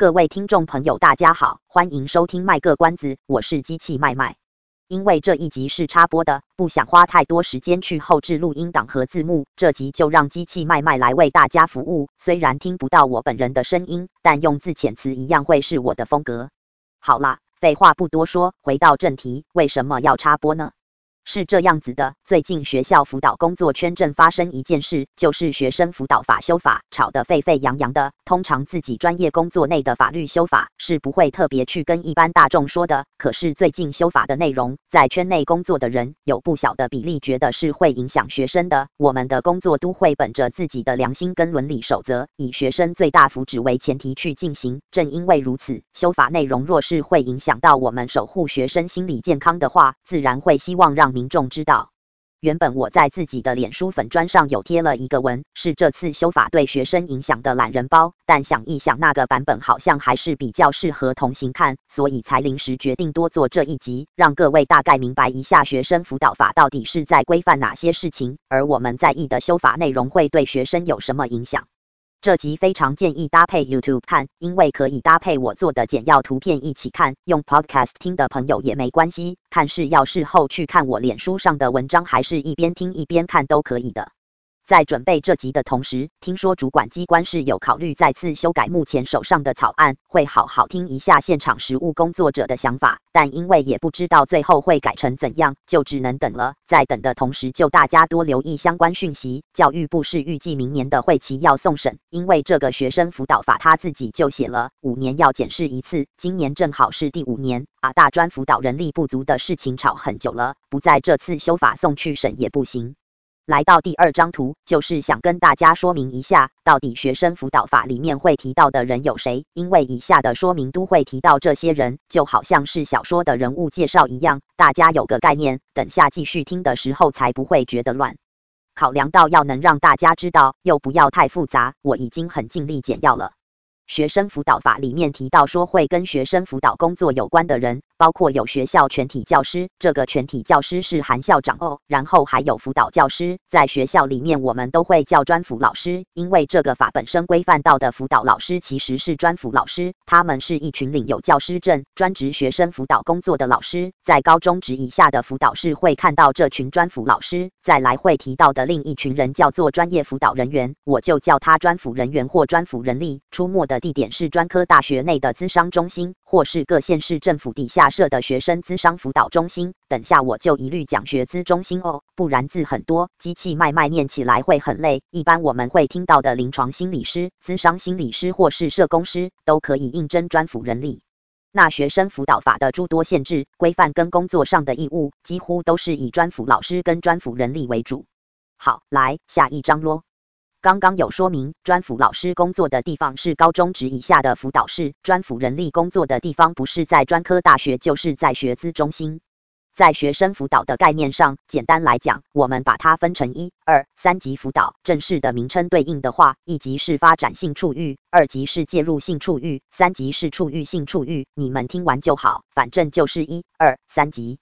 各位听众朋友，大家好，欢迎收听卖个关子，我是机器麦麦。因为这一集是插播的，不想花太多时间去后置录音档和字幕，这集就让机器麦麦来为大家服务。虽然听不到我本人的声音，但用字遣词一样会是我的风格。好啦，废话不多说，回到正题，为什么要插播呢？是这样子的，最近学校辅导工作圈正发生一件事，就是学生辅导法修法，吵得沸沸扬扬的。通常自己专业工作内的法律修法是不会特别去跟一般大众说的，可是最近修法的内容，在圈内工作的人有不小的比例觉得是会影响学生的。我们的工作都会本着自己的良心跟伦理守则，以学生最大福祉为前提去进行。正因为如此，修法内容若是会影响到我们守护学生心理健康的话，自然会希望让民众知道，原本我在自己的脸书粉砖上有贴了一个文，是这次修法对学生影响的懒人包，但想一想那个版本好像还是比较适合同行看，所以才临时决定多做这一集，让各位大概明白一下学生辅导法到底是在规范哪些事情，而我们在意的修法内容会对学生有什么影响。这集非常建议搭配 YouTube 看，因为可以搭配我做的简要图片一起看。用 Podcast 听的朋友也没关系，看是要事后去看我脸书上的文章，还是一边听一边看都可以的。在准备这集的同时，听说主管机关是有考虑再次修改目前手上的草案，会好好听一下现场实务工作者的想法。但因为也不知道最后会改成怎样，就只能等了。在等的同时，就大家多留意相关讯息。教育部是预计明年的会期要送审，因为这个学生辅导法他自己就写了五年要检视一次，今年正好是第五年啊。大专辅导人力不足的事情吵很久了，不在这次修法送去审也不行。来到第二张图，就是想跟大家说明一下，到底学生辅导法里面会提到的人有谁？因为以下的说明都会提到这些人，就好像是小说的人物介绍一样，大家有个概念，等下继续听的时候才不会觉得乱。考量到要能让大家知道，又不要太复杂，我已经很尽力简要了。学生辅导法里面提到说，会跟学生辅导工作有关的人，包括有学校全体教师，这个全体教师是含校长哦，然后还有辅导教师，在学校里面我们都会叫专辅老师，因为这个法本身规范到的辅导老师其实是专辅老师，他们是一群领有教师证、专职学生辅导工作的老师，在高中职以下的辅导室会看到这群专辅老师，再来会提到的另一群人叫做专业辅导人员，我就叫他专辅人员或专辅人力，出没的。地点是专科大学内的咨商中心，或是各县市政府底下设的学生咨商辅导中心。等下我就一律讲学资中心哦，不然字很多，机器麦麦念起来会很累。一般我们会听到的临床心理师、咨商心理师或是社工师，都可以应征专辅人力。那学生辅导法的诸多限制、规范跟工作上的义务，几乎都是以专辅老师跟专辅人力为主。好，来下一章咯。刚刚有说明，专辅老师工作的地方是高中职以下的辅导室，专辅人力工作的地方不是在专科大学，就是在学资中心。在学生辅导的概念上，简单来讲，我们把它分成一、二、三级辅导。正式的名称对应的话，一级是发展性处遇，二级是介入性处遇，三级是处遇性处遇。你们听完就好，反正就是一、二、三级。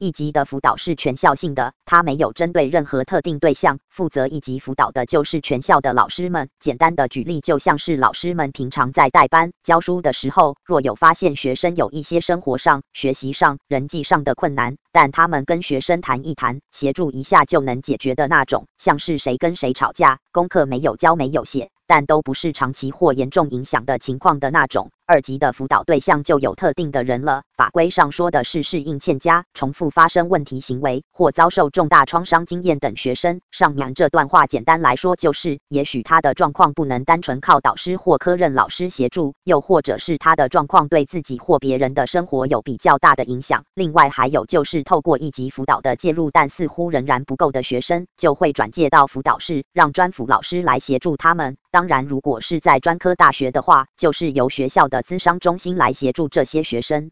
一级的辅导是全校性的，它没有针对任何特定对象，负责一级辅导的就是全校的老师们。简单的举例，就像是老师们平常在带班教书的时候，若有发现学生有一些生活上、学习上、人际上的困难，但他们跟学生谈一谈，协助一下就能解决的那种，像是谁跟谁吵架，功课没有交没有写，但都不是长期或严重影响的情况的那种。二级的辅导对象就有特定的人了，法规上说的是适应欠佳、重复发生问题行为或遭受重大创伤经验等学生。上面这段话简单来说就是，也许他的状况不能单纯靠导师或科任老师协助，又或者是他的状况对自己或别人的生活有比较大的影响。另外还有就是透过一级辅导的介入，但似乎仍然不够的学生，就会转介到辅导室，让专辅老师来协助他们。当然，如果是在专科大学的话，就是由学校的。资商中心来协助这些学生。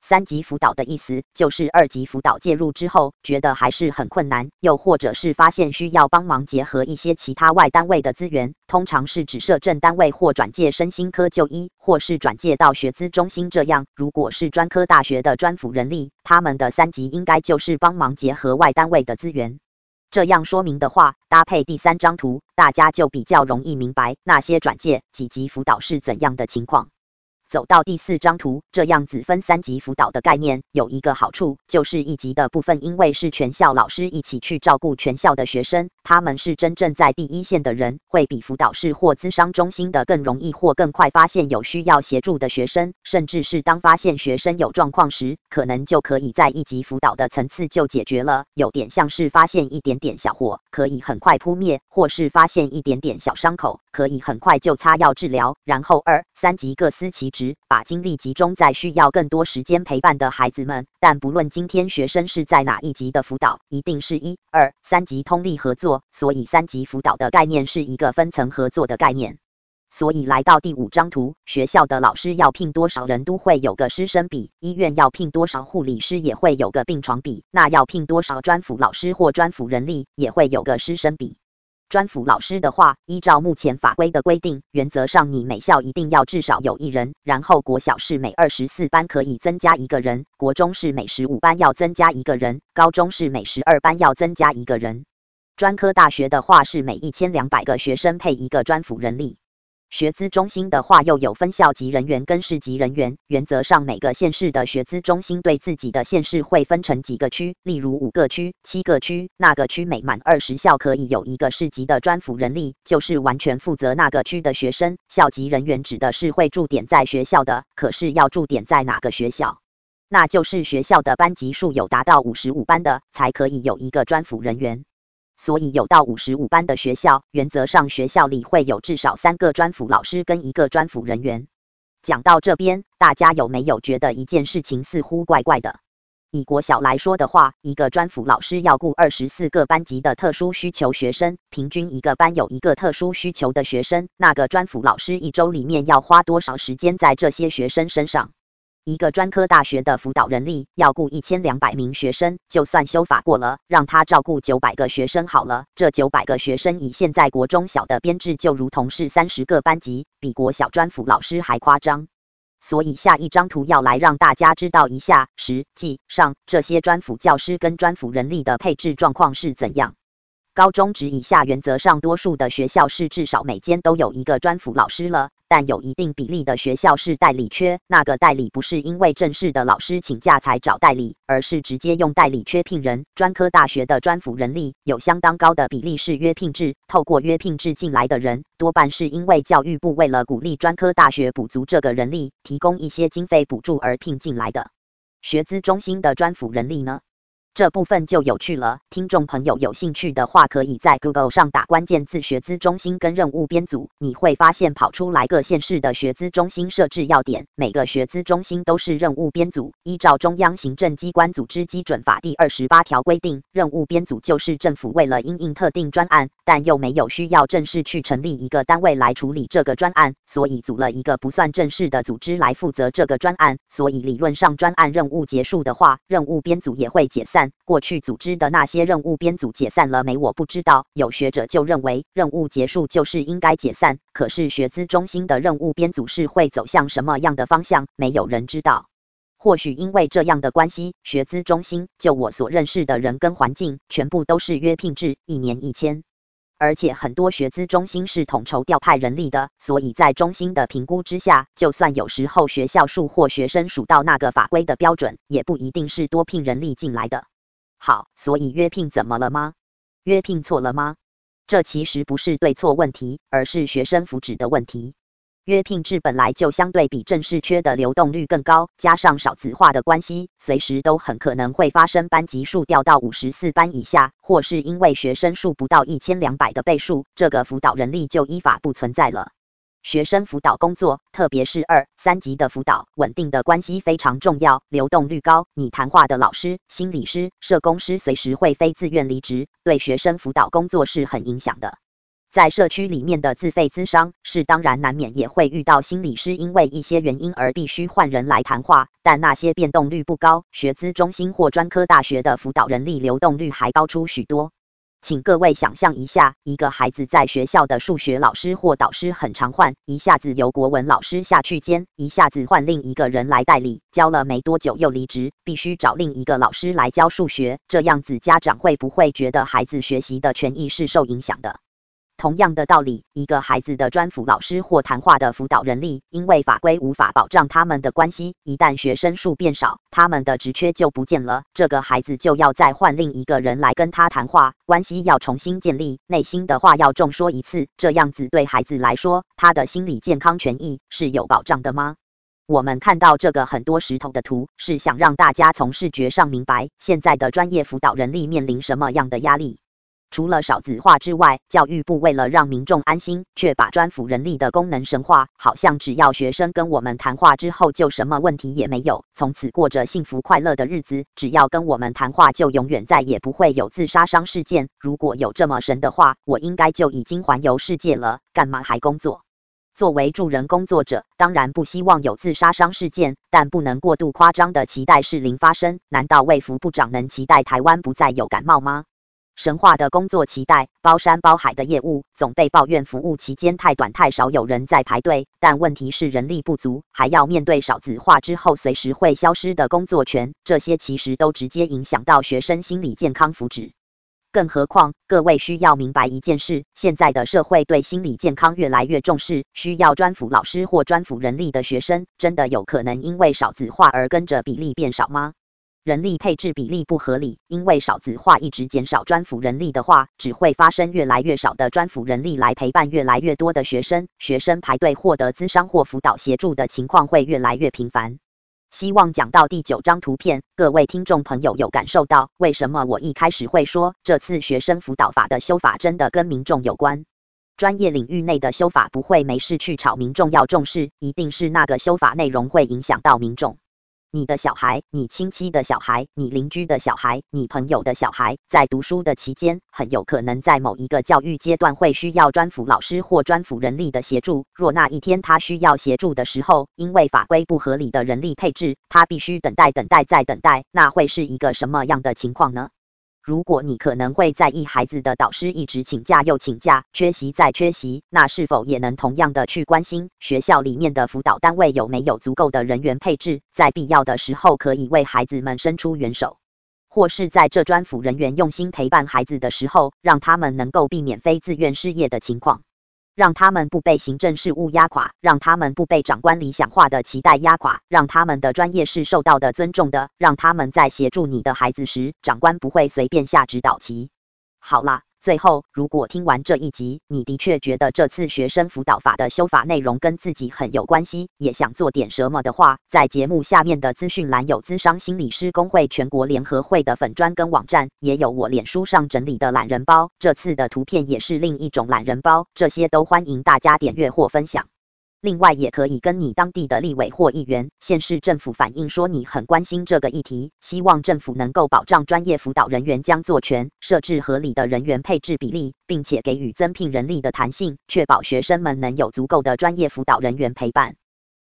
三级辅导的意思就是二级辅导介入之后，觉得还是很困难，又或者是发现需要帮忙结合一些其他外单位的资源，通常是指社政单位或转介身心科就医，或是转介到学资中心这样。如果是专科大学的专辅人力，他们的三级应该就是帮忙结合外单位的资源。这样说明的话，搭配第三张图，大家就比较容易明白那些转介几级辅导是怎样的情况。走到第四张图，这样子分三级辅导的概念有一个好处，就是一级的部分，因为是全校老师一起去照顾全校的学生，他们是真正在第一线的人，会比辅导室或咨商中心的更容易或更快发现有需要协助的学生，甚至是当发现学生有状况时，可能就可以在一级辅导的层次就解决了，有点像是发现一点点小火，可以很快扑灭，或是发现一点点小伤口，可以很快就擦药治疗，然后二三级各司其职。把精力集中在需要更多时间陪伴的孩子们，但不论今天学生是在哪一级的辅导，一定是一、二、三级通力合作所以三级辅导的概念是一个分层合作的概念。所以来到第五张图，学校的老师要聘多少人都会有个师生比，医院要聘多少护理师也会有个病床比，那要聘多少专辅老师或专辅人力也会有个师生比。专辅老师的话，依照目前法规的规定，原则上你每校一定要至少有一人。然后国小是每二十四班可以增加一个人，国中是每十五班要增加一个人，高中是每十二班要增加一个人。专科大学的话是每一千两百个学生配一个专辅人力。学资中心的话，又有分校级人员跟市级人员。原则上，每个县市的学资中心对自己的县市会分成几个区，例如五个区、七个区，那个区每满二十校可以有一个市级的专辅人力，就是完全负责那个区的学生。校级人员指的是会驻点在学校的，可是要驻点在哪个学校？那就是学校的班级数有达到五十五班的，才可以有一个专辅人员。所以有到五十五班的学校，原则上学校里会有至少三个专辅老师跟一个专辅人员。讲到这边，大家有没有觉得一件事情似乎怪怪的？以国小来说的话，一个专辅老师要顾二十四个班级的特殊需求学生，平均一个班有一个特殊需求的学生，那个专辅老师一周里面要花多少时间在这些学生身上？一个专科大学的辅导人力要雇一千两百名学生，就算修法过了，让他照顾九百个学生好了。这九百个学生以现在国中小的编制，就如同是三十个班级，比国小专辅老师还夸张。所以下一张图要来让大家知道一下，实际上这些专辅教师跟专辅人力的配置状况是怎样。高中职以下，原则上多数的学校是至少每间都有一个专辅老师了，但有一定比例的学校是代理缺。那个代理不是因为正式的老师请假才找代理，而是直接用代理缺聘人。专科大学的专辅人力有相当高的比例是约聘制，透过约聘制进来的人，多半是因为教育部为了鼓励专科大学补足这个人力，提供一些经费补助而聘进来的。学资中心的专辅人力呢？这部分就有趣了，听众朋友有兴趣的话，可以在 Google 上打关键字“学资中心”跟任务编组，你会发现跑出来各县市的学资中心设置要点。每个学资中心都是任务编组，依照中央行政机关组织基准法第二十八条规定，任务编组就是政府为了因应特定专案，但又没有需要正式去成立一个单位来处理这个专案，所以组了一个不算正式的组织来负责这个专案。所以理论上专案任务结束的话，任务编组也会解散。过去组织的那些任务编组解散了没？我不知道。有学者就认为任务结束就是应该解散。可是学资中心的任务编组是会走向什么样的方向？没有人知道。或许因为这样的关系，学资中心就我所认识的人跟环境，全部都是约聘制，一年一签。而且很多学资中心是统筹调派人力的，所以在中心的评估之下，就算有时候学校数或学生数到那个法规的标准，也不一定是多聘人力进来的。好，所以约聘怎么了吗？约聘错了吗？这其实不是对错问题，而是学生福祉的问题。约聘制本来就相对比正式缺的流动率更高，加上少子化的关系，随时都很可能会发生班级数掉到五十四班以下，或是因为学生数不到一千两百的倍数，这个辅导人力就依法不存在了。学生辅导工作，特别是二三级的辅导，稳定的关系非常重要，流动率高。你谈话的老师、心理师、社工师随时会非自愿离职，对学生辅导工作是很影响的。在社区里面的自费咨商是当然难免也会遇到心理师因为一些原因而必须换人来谈话，但那些变动率不高，学资中心或专科大学的辅导人力流动率还高出许多。请各位想象一下，一个孩子在学校的数学老师或导师很常换，一下子由国文老师下去兼，一下子换另一个人来代理，教了没多久又离职，必须找另一个老师来教数学，这样子家长会不会觉得孩子学习的权益是受影响的？同样的道理，一个孩子的专辅老师或谈话的辅导人力，因为法规无法保障他们的关系，一旦学生数变少，他们的职缺就不见了，这个孩子就要再换另一个人来跟他谈话，关系要重新建立，内心的话要重说一次，这样子对孩子来说，他的心理健康权益是有保障的吗？我们看到这个很多石头的图，是想让大家从视觉上明白，现在的专业辅导人力面临什么样的压力。除了少子化之外，教育部为了让民众安心，却把专辅人力的功能神化，好像只要学生跟我们谈话之后，就什么问题也没有，从此过着幸福快乐的日子。只要跟我们谈话，就永远再也不会有自杀伤事件。如果有这么神的话，我应该就已经环游世界了，干嘛还工作？作为助人工作者，当然不希望有自杀伤事件，但不能过度夸张的期待是零发生。难道卫福部长能期待台湾不再有感冒吗？神话的工作期待，包山包海的业务，总被抱怨服务期间太短太少，有人在排队。但问题是人力不足，还要面对少子化之后随时会消失的工作权，这些其实都直接影响到学生心理健康福祉。更何况，各位需要明白一件事：现在的社会对心理健康越来越重视，需要专辅老师或专辅人力的学生，真的有可能因为少子化而跟着比例变少吗？人力配置比例不合理，因为少子化一直减少专辅人力的话，只会发生越来越少的专辅人力来陪伴越来越多的学生，学生排队获得咨商或辅导协助的情况会越来越频繁。希望讲到第九张图片，各位听众朋友有感受到为什么我一开始会说这次学生辅导法的修法真的跟民众有关？专业领域内的修法不会没事去吵民众要重视，一定是那个修法内容会影响到民众。你的小孩、你亲戚的小孩、你邻居的小孩、你朋友的小孩，在读书的期间，很有可能在某一个教育阶段会需要专辅老师或专辅人力的协助。若那一天他需要协助的时候，因为法规不合理的人力配置，他必须等待、等待再等待，那会是一个什么样的情况呢？如果你可能会在意孩子的导师一直请假又请假，缺席再缺席，那是否也能同样的去关心学校里面的辅导单位有没有足够的人员配置，在必要的时候可以为孩子们伸出援手，或是在这专辅人员用心陪伴孩子的时候，让他们能够避免非自愿失业的情况。让他们不被行政事务压垮，让他们不被长官理想化的期待压垮，让他们的专业是受到的尊重的，让他们在协助你的孩子时，长官不会随便下指导棋。好啦。最后，如果听完这一集，你的确觉得这次学生辅导法的修法内容跟自己很有关系，也想做点什么的话，在节目下面的资讯栏有资商心理师工会全国联合会的粉专跟网站，也有我脸书上整理的懒人包。这次的图片也是另一种懒人包，这些都欢迎大家点阅或分享。另外，也可以跟你当地的立委或议员、县市政府反映说你很关心这个议题，希望政府能够保障专业辅导人员将作权，设置合理的人员配置比例，并且给予增聘人力的弹性，确保学生们能有足够的专业辅导人员陪伴。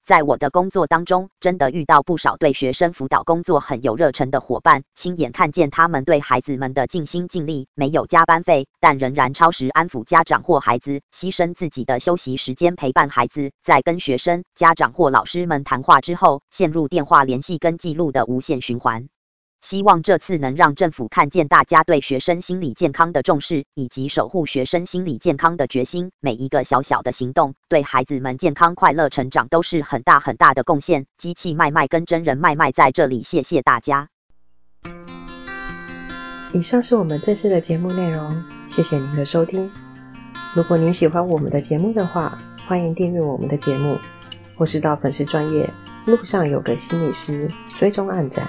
在我的工作当中，真的遇到不少对学生辅导工作很有热忱的伙伴，亲眼看见他们对孩子们的尽心尽力，没有加班费，但仍然超时安抚家长或孩子，牺牲自己的休息时间陪伴孩子，在跟学生、家长或老师们谈话之后，陷入电话联系跟记录的无限循环。希望这次能让政府看见大家对学生心理健康的重视，以及守护学生心理健康的决心。每一个小小的行动，对孩子们健康快乐成长都是很大很大的贡献。机器麦麦跟真人麦麦在这里，谢谢大家。以上是我们这次的节目内容，谢谢您的收听。如果您喜欢我们的节目的话，欢迎订阅我们的节目，或是到粉丝专业路上有个心理师追踪暗赞。